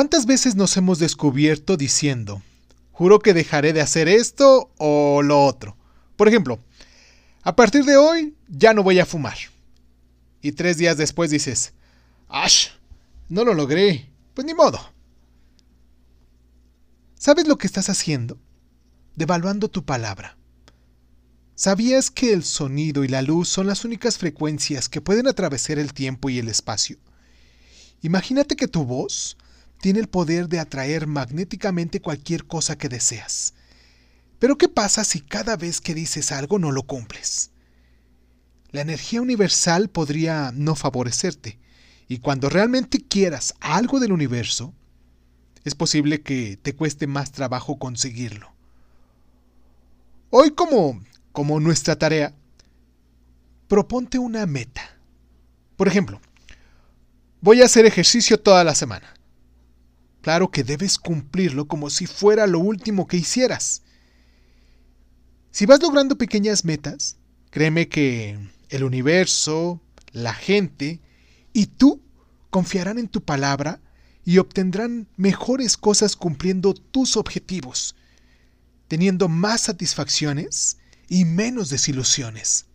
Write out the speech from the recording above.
¿Cuántas veces nos hemos descubierto diciendo, juro que dejaré de hacer esto o lo otro? Por ejemplo, a partir de hoy ya no voy a fumar. Y tres días después dices, ¡ash! No lo logré. Pues ni modo. ¿Sabes lo que estás haciendo? Devaluando tu palabra. ¿Sabías que el sonido y la luz son las únicas frecuencias que pueden atravesar el tiempo y el espacio? Imagínate que tu voz tiene el poder de atraer magnéticamente cualquier cosa que deseas. Pero ¿qué pasa si cada vez que dices algo no lo cumples? La energía universal podría no favorecerte, y cuando realmente quieras algo del universo, es posible que te cueste más trabajo conseguirlo. Hoy como, como nuestra tarea, proponte una meta. Por ejemplo, voy a hacer ejercicio toda la semana. Claro que debes cumplirlo como si fuera lo último que hicieras. Si vas logrando pequeñas metas, créeme que el universo, la gente y tú confiarán en tu palabra y obtendrán mejores cosas cumpliendo tus objetivos, teniendo más satisfacciones y menos desilusiones.